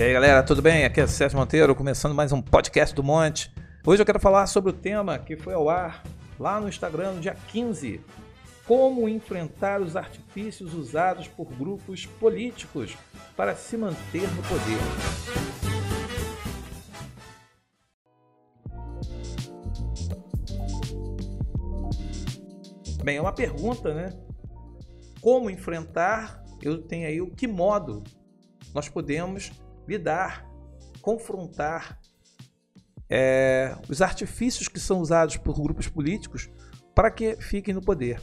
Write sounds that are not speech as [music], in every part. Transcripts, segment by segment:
E aí galera, tudo bem? Aqui é Sérgio Monteiro, começando mais um podcast do Monte. Hoje eu quero falar sobre o tema que foi ao ar lá no Instagram no dia 15. Como enfrentar os artifícios usados por grupos políticos para se manter no poder. Bem, é uma pergunta, né? Como enfrentar? Eu tenho aí o que modo nós podemos lidar, confrontar é, os artifícios que são usados por grupos políticos para que fiquem no poder.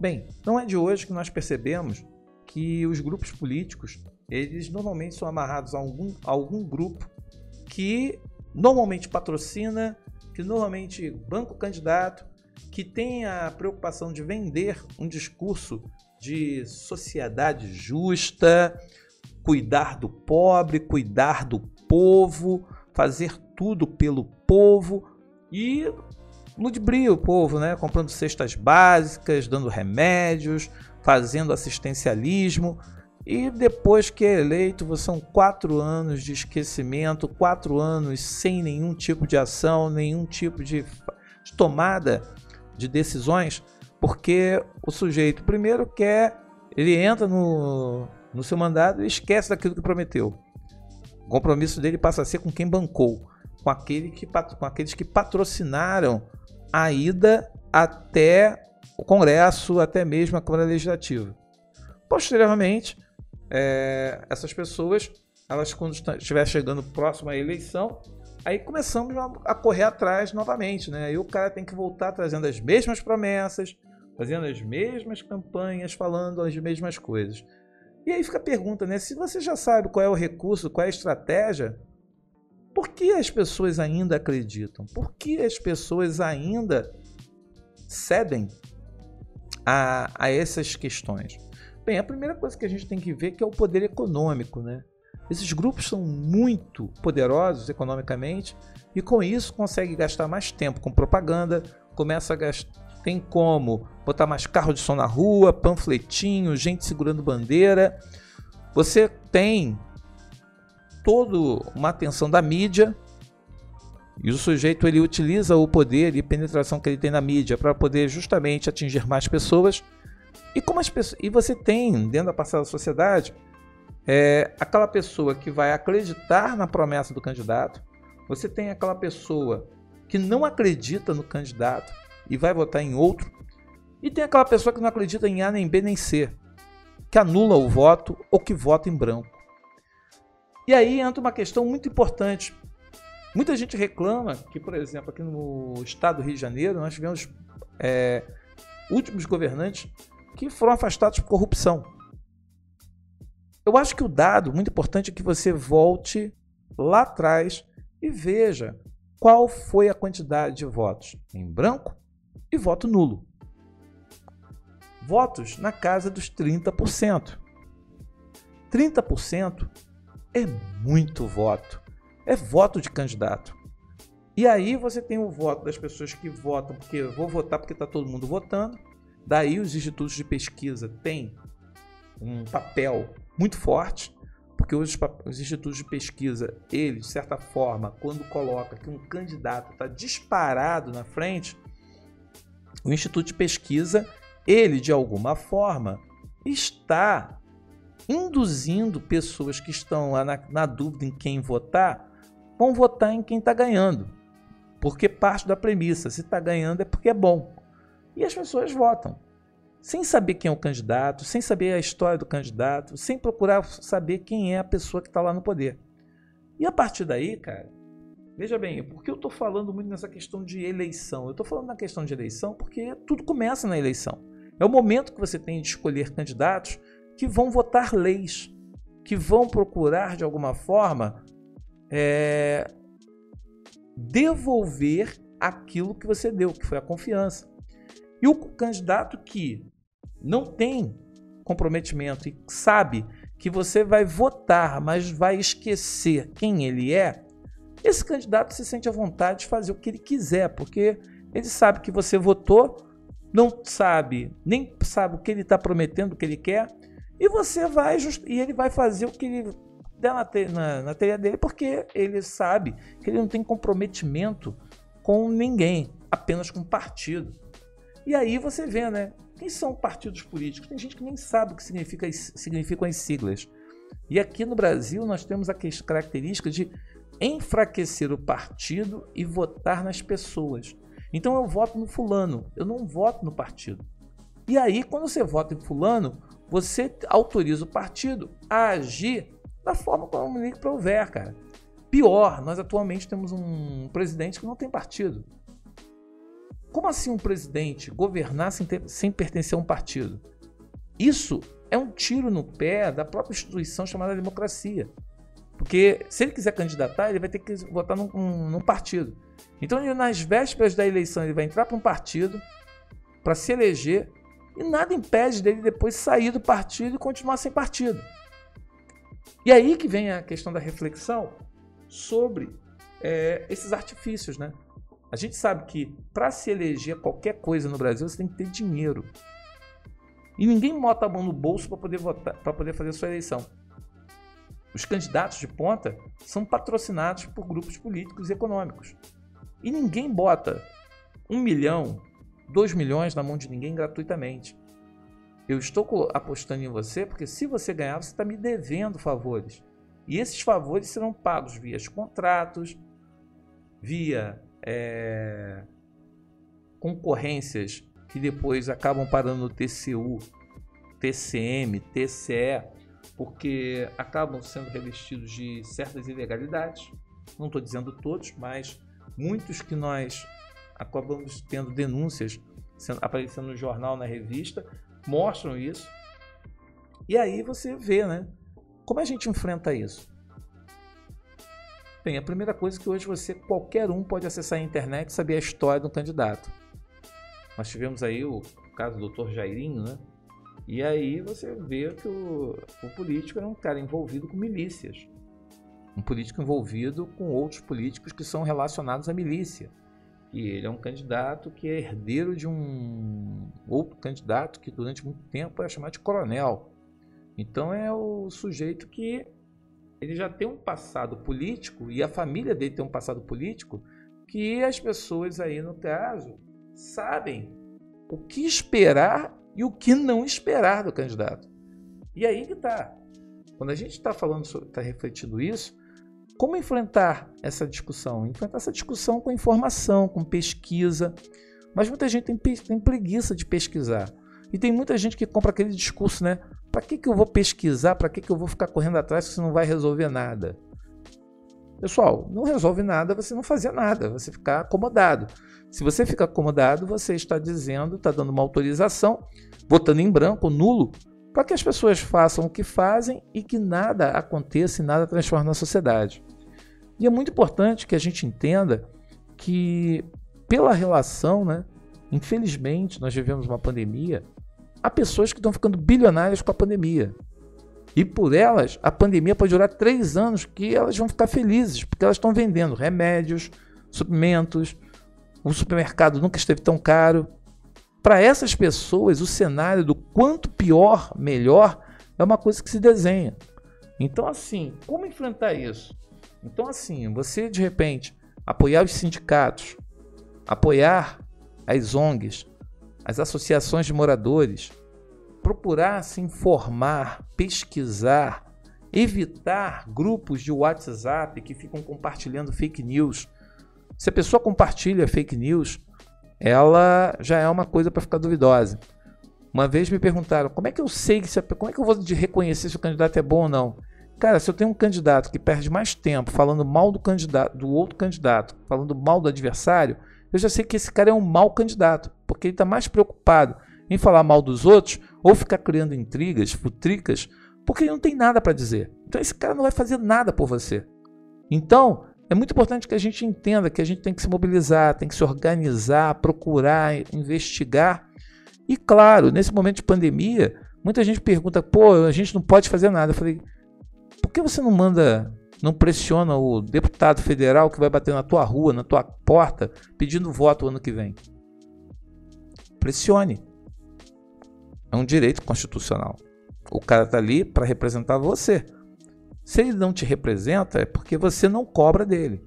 Bem, não é de hoje que nós percebemos que os grupos políticos eles normalmente são amarrados a algum, a algum grupo que normalmente patrocina, que normalmente banca o candidato, que tem a preocupação de vender um discurso de sociedade justa, cuidar do pobre, cuidar do povo, fazer tudo pelo povo e ludibria o povo, né? Comprando cestas básicas, dando remédios, fazendo assistencialismo. E depois que é eleito, são quatro anos de esquecimento, quatro anos sem nenhum tipo de ação, nenhum tipo de, de tomada de decisões, porque o sujeito primeiro quer, ele entra no, no seu mandato e esquece daquilo que prometeu. O compromisso dele passa a ser com quem bancou, com, aquele que, com aqueles que patrocinaram a ida até o Congresso, até mesmo a Câmara Legislativa. Posteriormente, é, essas pessoas, elas quando estiver chegando próximo à eleição, aí começamos a, correr atrás novamente, né? Aí o cara tem que voltar trazendo as mesmas promessas, fazendo as mesmas campanhas, falando as mesmas coisas. E aí fica a pergunta, né? Se você já sabe qual é o recurso, qual é a estratégia, por que as pessoas ainda acreditam? Por que as pessoas ainda cedem a, a essas questões? Bem, a primeira coisa que a gente tem que ver que é o poder econômico, né? Esses grupos são muito poderosos economicamente e com isso consegue gastar mais tempo com propaganda, começa a gastar, tem como botar mais carro de som na rua, panfletinho, gente segurando bandeira. Você tem toda uma atenção da mídia e o sujeito ele utiliza o poder e penetração que ele tem na mídia para poder justamente atingir mais pessoas. E como as pessoas, e você tem dentro da passada sociedade é, aquela pessoa que vai acreditar na promessa do candidato. Você tem aquela pessoa que não acredita no candidato e vai votar em outro. E tem aquela pessoa que não acredita em A, nem B, nem C, que anula o voto ou que vota em branco. E aí entra uma questão muito importante. Muita gente reclama que, por exemplo, aqui no estado do Rio de Janeiro, nós tivemos é, últimos governantes que foram afastados por corrupção. Eu acho que o dado muito importante é que você volte lá atrás e veja qual foi a quantidade de votos em branco e voto nulo. Votos na casa dos 30%. 30% é muito voto. É voto de candidato. E aí você tem o voto das pessoas que votam porque vou votar porque está todo mundo votando. Daí os institutos de pesquisa têm um papel muito forte, porque os, os institutos de pesquisa, eles, de certa forma, quando coloca que um candidato está disparado na frente, o instituto de pesquisa, ele de alguma forma está induzindo pessoas que estão lá na, na dúvida em quem votar, vão votar em quem está ganhando. Porque parte da premissa, se está ganhando é porque é bom. E as pessoas votam sem saber quem é o candidato, sem saber a história do candidato, sem procurar saber quem é a pessoa que está lá no poder. E a partir daí, cara, veja bem, por que eu estou falando muito nessa questão de eleição? Eu estou falando na questão de eleição porque tudo começa na eleição. É o momento que você tem de escolher candidatos que vão votar leis, que vão procurar de alguma forma é, devolver aquilo que você deu, que foi a confiança. E o candidato que não tem comprometimento e sabe que você vai votar, mas vai esquecer quem ele é, esse candidato se sente à vontade de fazer o que ele quiser, porque ele sabe que você votou, não sabe, nem sabe o que ele está prometendo, o que ele quer, e você vai e ele vai fazer o que ele der na, te, na, na telha dele porque ele sabe que ele não tem comprometimento com ninguém, apenas com o partido. E aí você vê, né? Quem são partidos políticos? Tem gente que nem sabe o que significa, significam as siglas. E aqui no Brasil nós temos a característica de enfraquecer o partido e votar nas pessoas. Então eu voto no fulano, eu não voto no partido. E aí, quando você vota em fulano, você autoriza o partido a agir da forma como lhe prover, cara. Pior, nós atualmente temos um presidente que não tem partido. Como assim um presidente governar sem, ter, sem pertencer a um partido? Isso é um tiro no pé da própria instituição chamada democracia. Porque se ele quiser candidatar, ele vai ter que votar num, num partido. Então, ele, nas vésperas da eleição, ele vai entrar para um partido para se eleger e nada impede dele depois sair do partido e continuar sem partido. E aí que vem a questão da reflexão sobre é, esses artifícios, né? A gente sabe que para se eleger qualquer coisa no Brasil você tem que ter dinheiro. E ninguém bota a mão no bolso para poder votar, para poder fazer sua eleição. Os candidatos de ponta são patrocinados por grupos políticos e econômicos. E ninguém bota um milhão, dois milhões na mão de ninguém gratuitamente. Eu estou apostando em você porque se você ganhar, você está me devendo favores. E esses favores serão pagos via contratos, via é, concorrências que depois acabam parando no TCU, TCM, TCE, porque acabam sendo revestidos de certas ilegalidades. Não estou dizendo todos, mas muitos que nós acabamos tendo denúncias sendo, aparecendo no jornal, na revista, mostram isso. E aí você vê, né? Como a gente enfrenta isso? Bem, a primeira coisa é que hoje você, qualquer um, pode acessar a internet e saber a história do candidato. Nós tivemos aí o caso do Dr. Jairinho, né? E aí você vê que o, o político era um cara envolvido com milícias. Um político envolvido com outros políticos que são relacionados à milícia. E ele é um candidato que é herdeiro de um outro candidato que durante muito tempo era chamado de coronel. Então é o sujeito que ele já tem um passado político e a família dele tem um passado político que as pessoas aí no caso sabem o que esperar e o que não esperar do candidato. E aí que tá. Quando a gente está falando, está refletindo isso, como enfrentar essa discussão? Enfrentar essa discussão com informação, com pesquisa. Mas muita gente tem, tem preguiça de pesquisar. E tem muita gente que compra aquele discurso, né? Para que, que eu vou pesquisar? Para que, que eu vou ficar correndo atrás se não vai resolver nada? Pessoal, não resolve nada você não fazer nada, você ficar acomodado. Se você fica acomodado, você está dizendo, está dando uma autorização, votando em branco, nulo, para que as pessoas façam o que fazem e que nada aconteça e nada transforme na sociedade. E é muito importante que a gente entenda que, pela relação, né, infelizmente, nós vivemos uma pandemia, há pessoas que estão ficando bilionárias com a pandemia. E por elas, a pandemia pode durar três anos que elas vão ficar felizes, porque elas estão vendendo remédios, suplementos, o supermercado nunca esteve tão caro. Para essas pessoas, o cenário do quanto pior, melhor, é uma coisa que se desenha. Então, assim, como enfrentar isso? Então, assim, você de repente apoiar os sindicatos, apoiar as ONGs, as associações de moradores, procurar se informar, pesquisar, evitar grupos de WhatsApp que ficam compartilhando fake news. Se a pessoa compartilha fake news, ela já é uma coisa para ficar duvidosa. Uma vez me perguntaram como é que eu sei se como é que eu vou reconhecer se o candidato é bom ou não. Cara, se eu tenho um candidato que perde mais tempo falando mal do candidato, do outro candidato, falando mal do adversário, eu já sei que esse cara é um mau candidato, porque ele está mais preocupado em falar mal dos outros ou ficar criando intrigas, futricas, porque ele não tem nada para dizer. Então esse cara não vai fazer nada por você. Então, é muito importante que a gente entenda que a gente tem que se mobilizar, tem que se organizar, procurar, investigar. E claro, nesse momento de pandemia, muita gente pergunta: pô, a gente não pode fazer nada. Eu falei: por que você não manda, não pressiona o deputado federal que vai bater na tua rua, na tua porta, pedindo voto o ano que vem? Pressione. É um direito constitucional. O cara está ali para representar você. Se ele não te representa, é porque você não cobra dele.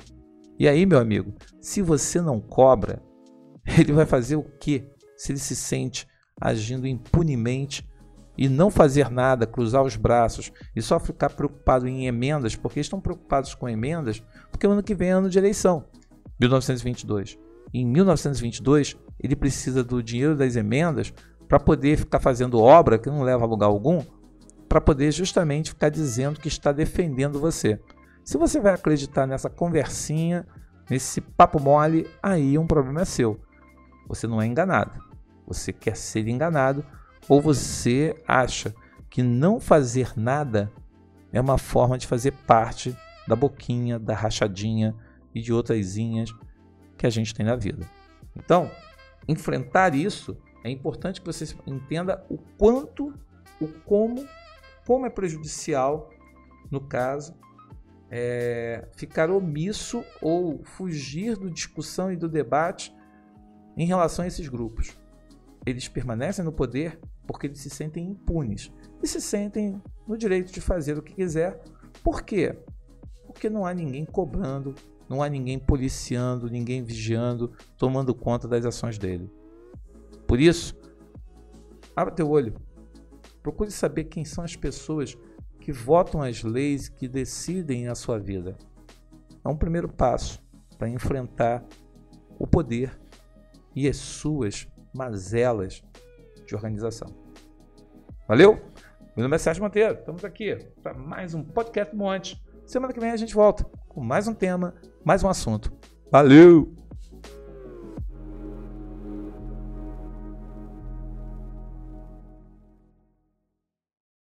E aí, meu amigo, se você não cobra, [laughs] ele vai fazer o quê? Se ele se sente agindo impunemente e não fazer nada, cruzar os braços e só ficar preocupado em emendas, porque estão preocupados com emendas, porque o ano que vem é ano de eleição, 1922. E em 1922, ele precisa do dinheiro das emendas para poder ficar fazendo obra que não leva a lugar algum, para poder justamente ficar dizendo que está defendendo você. Se você vai acreditar nessa conversinha, nesse papo mole, aí um problema é seu. Você não é enganado. Você quer ser enganado ou você acha que não fazer nada é uma forma de fazer parte da boquinha, da rachadinha e de outras que a gente tem na vida. Então, enfrentar isso é importante que você entenda o quanto, o como, como é prejudicial, no caso, é, ficar omisso ou fugir da discussão e do debate em relação a esses grupos. Eles permanecem no poder porque eles se sentem impunes e se sentem no direito de fazer o que quiser. Por quê? Porque não há ninguém cobrando, não há ninguém policiando, ninguém vigiando, tomando conta das ações dele. Por isso, abra teu olho. Procure saber quem são as pessoas que votam as leis que decidem a sua vida. É um primeiro passo para enfrentar o poder e as suas mazelas de organização. Valeu? Meu nome é Sérgio Monteiro. Estamos aqui para mais um podcast Monte. Semana que vem a gente volta com mais um tema, mais um assunto. Valeu!